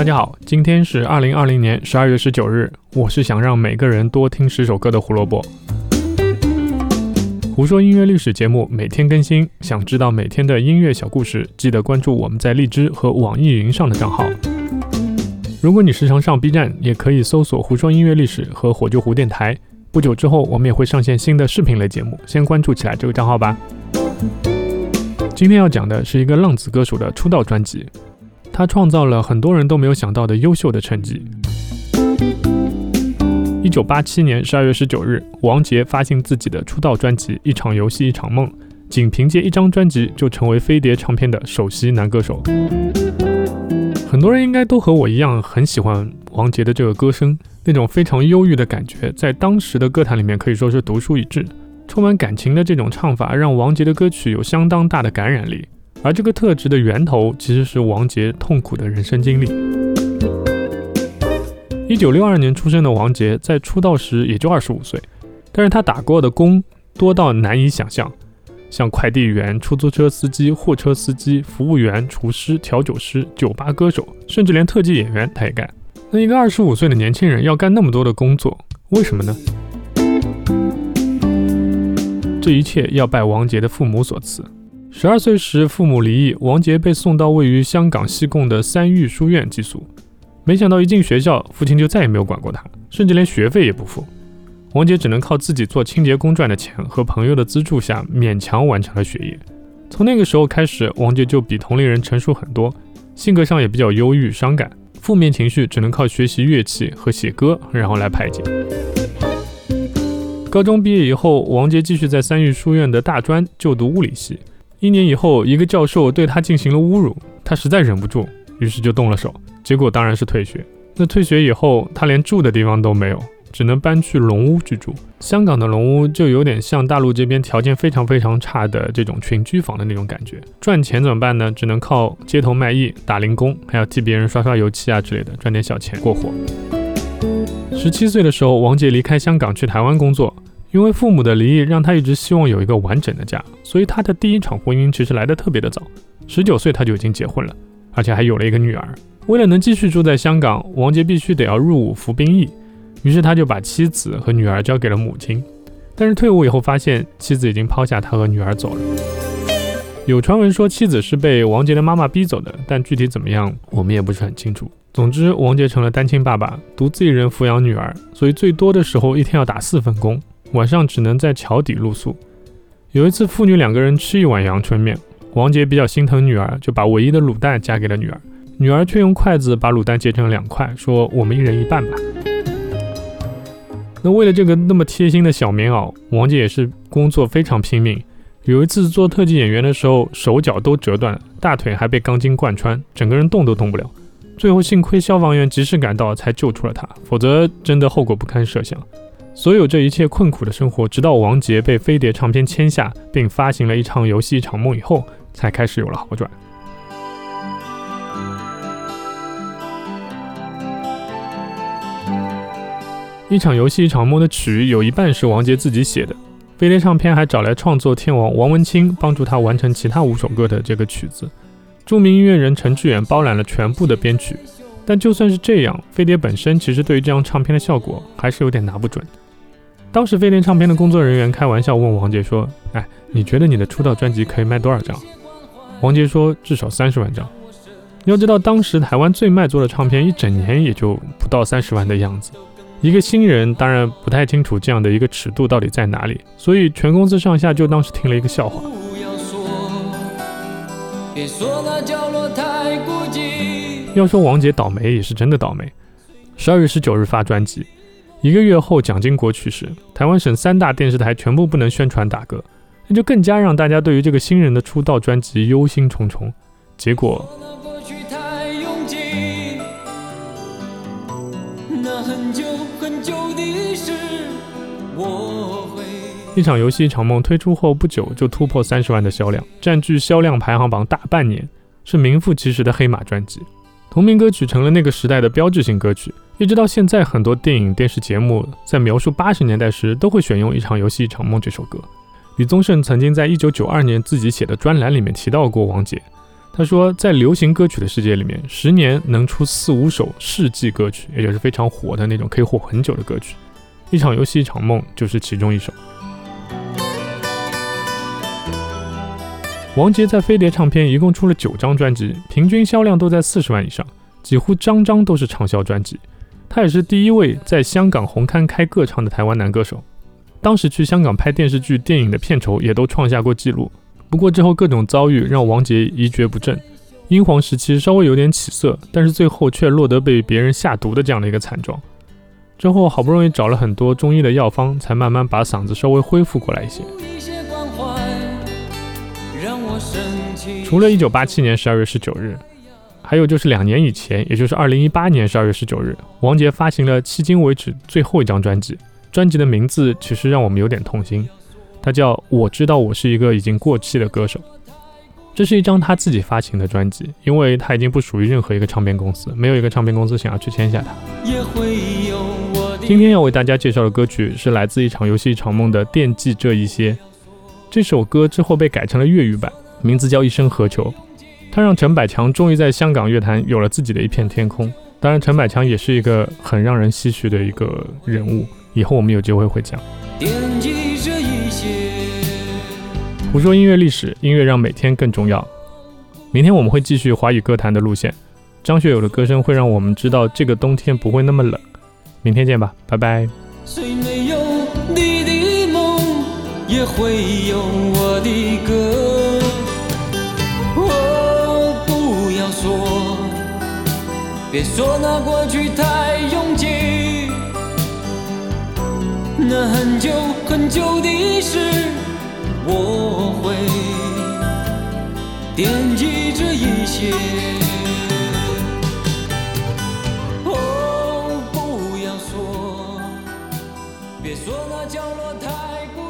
大家好，今天是二零二零年十二月十九日。我是想让每个人多听十首歌的胡萝卜。胡说音乐历史节目每天更新，想知道每天的音乐小故事，记得关注我们在荔枝和网易云上的账号。如果你时常上 B 站，也可以搜索“胡说音乐历史”和“火救胡电台”。不久之后，我们也会上线新的视频类节目，先关注起来这个账号吧。今天要讲的是一个浪子歌手的出道专辑，他创造了很多人都没有想到的优秀的成绩。一九八七年十二月十九日，王杰发行自己的出道专辑《一场游戏一场梦》，仅凭借一张专辑就成为飞碟唱片的首席男歌手。很多人应该都和我一样很喜欢王杰的这个歌声，那种非常忧郁的感觉，在当时的歌坛里面可以说是独树一帜。充满感情的这种唱法，让王杰的歌曲有相当大的感染力。而这个特质的源头，其实是王杰痛苦的人生经历。一九六二年出生的王杰，在出道时也就二十五岁，但是他打过的工多到难以想象，像快递员、出租车司机、货车司机、服务员、厨师、调酒师、酒吧歌手，甚至连特技演员他也干。那一个二十五岁的年轻人要干那么多的工作，为什么呢？这一切要拜王杰的父母所赐。十二岁时，父母离异，王杰被送到位于香港西贡的三育书院寄宿。没想到一进学校，父亲就再也没有管过他，甚至连学费也不付。王杰只能靠自己做清洁工赚的钱和朋友的资助下，勉强完成了学业。从那个时候开始，王杰就比同龄人成熟很多，性格上也比较忧郁伤感，负面情绪只能靠学习乐器和写歌，然后来排解。高中毕业以后，王杰继续在三育书院的大专就读物理系。一年以后，一个教授对他进行了侮辱，他实在忍不住，于是就动了手。结果当然是退学。那退学以后，他连住的地方都没有，只能搬去龙屋居住。香港的龙屋就有点像大陆这边条件非常非常差的这种群居房的那种感觉。赚钱怎么办呢？只能靠街头卖艺、打零工，还要替别人刷刷油漆啊之类的，赚点小钱过活。十七岁的时候，王杰离开香港去台湾工作，因为父母的离异，让他一直希望有一个完整的家，所以他的第一场婚姻其实来得特别的早。十九岁他就已经结婚了，而且还有了一个女儿。为了能继续住在香港，王杰必须得要入伍服兵役，于是他就把妻子和女儿交给了母亲。但是退伍以后发现妻子已经抛下他和女儿走了。有传闻说妻子是被王杰的妈妈逼走的，但具体怎么样我们也不是很清楚。总之，王杰成了单亲爸爸，独自一人抚养女儿，所以最多的时候一天要打四份工，晚上只能在桥底露宿。有一次父女两个人吃一碗阳春面，王杰比较心疼女儿，就把唯一的卤蛋夹给了女儿。女儿却用筷子把卤蛋截成了两块，说：“我们一人一半吧。”那为了这个那么贴心的小棉袄，王杰也是工作非常拼命。有一次做特技演员的时候，手脚都折断，大腿还被钢筋贯穿，整个人动都动不了。最后幸亏消防员及时赶到，才救出了他，否则真的后果不堪设想。所有这一切困苦的生活，直到王杰被飞碟唱片签下，并发行了一场游戏一场梦以后，才开始有了好转。一场游戏一场梦的曲有一半是王杰自己写的，飞碟唱片还找来创作天王王文清帮助他完成其他五首歌的这个曲子，著名音乐人陈志远包揽了全部的编曲。但就算是这样，飞碟本身其实对于这张唱片的效果还是有点拿不准。当时飞碟唱片的工作人员开玩笑问王杰说：“哎，你觉得你的出道专辑可以卖多少张？”王杰说：“至少三十万张。”要知道当时台湾最卖座的唱片一整年也就不到三十万的样子。一个新人当然不太清楚这样的一个尺度到底在哪里，所以全公司上下就当是听了一个笑话。要说王杰倒霉也是真的倒霉。十二月十九日发专辑，一个月后蒋经国去世，台湾省三大电视台全部不能宣传打歌，那就更加让大家对于这个新人的出道专辑忧心忡忡。结果。一场游戏一场梦推出后不久就突破三十万的销量，占据销量排行榜大半年，是名副其实的黑马专辑。同名歌曲成了那个时代的标志性歌曲，一直到现在，很多电影、电视节目在描述八十年代时都会选用《一场游戏一场梦》这首歌。李宗盛曾经在一九九二年自己写的专栏里面提到过王杰，他说，在流行歌曲的世界里面，十年能出四五首世纪歌曲，也就是非常火的那种，可以火很久的歌曲。一场游戏一场梦就是其中一首。王杰在飞碟唱片一共出了九张专辑，平均销量都在四十万以上，几乎张张都是畅销专辑。他也是第一位在香港红磡开个唱的台湾男歌手。当时去香港拍电视剧、电影的片酬也都创下过纪录。不过之后各种遭遇让王杰一蹶不振，英皇时期稍微有点起色，但是最后却落得被别人下毒的这样的一个惨状。之后好不容易找了很多中医的药方，才慢慢把嗓子稍微恢复过来一些。除了一九八七年十二月十九日，还有就是两年以前，也就是二零一八年十二月十九日，王杰发行了迄今为止最后一张专辑。专辑的名字其实让我们有点痛心，它叫《我知道我是一个已经过气的歌手》。这是一张他自己发行的专辑，因为他已经不属于任何一个唱片公司，没有一个唱片公司想要去签下他。今天要为大家介绍的歌曲是来自《一场游戏一场梦》的《惦记这一些》。这首歌之后被改成了粤语版，名字叫《一生何求》。它让陈百强终于在香港乐坛有了自己的一片天空。当然，陈百强也是一个很让人唏嘘的一个人物。以后我们有机会会讲。胡说音乐历史，音乐让每天更重要。明天我们会继续华语歌坛的路线。张学友的歌声会让我们知道这个冬天不会那么冷。明天见吧，拜拜。虽没有你的梦，也会有我的歌。别说那过去太拥挤。那很久很久的事，我会惦记着一些。哦，不要说，别说那角落太孤。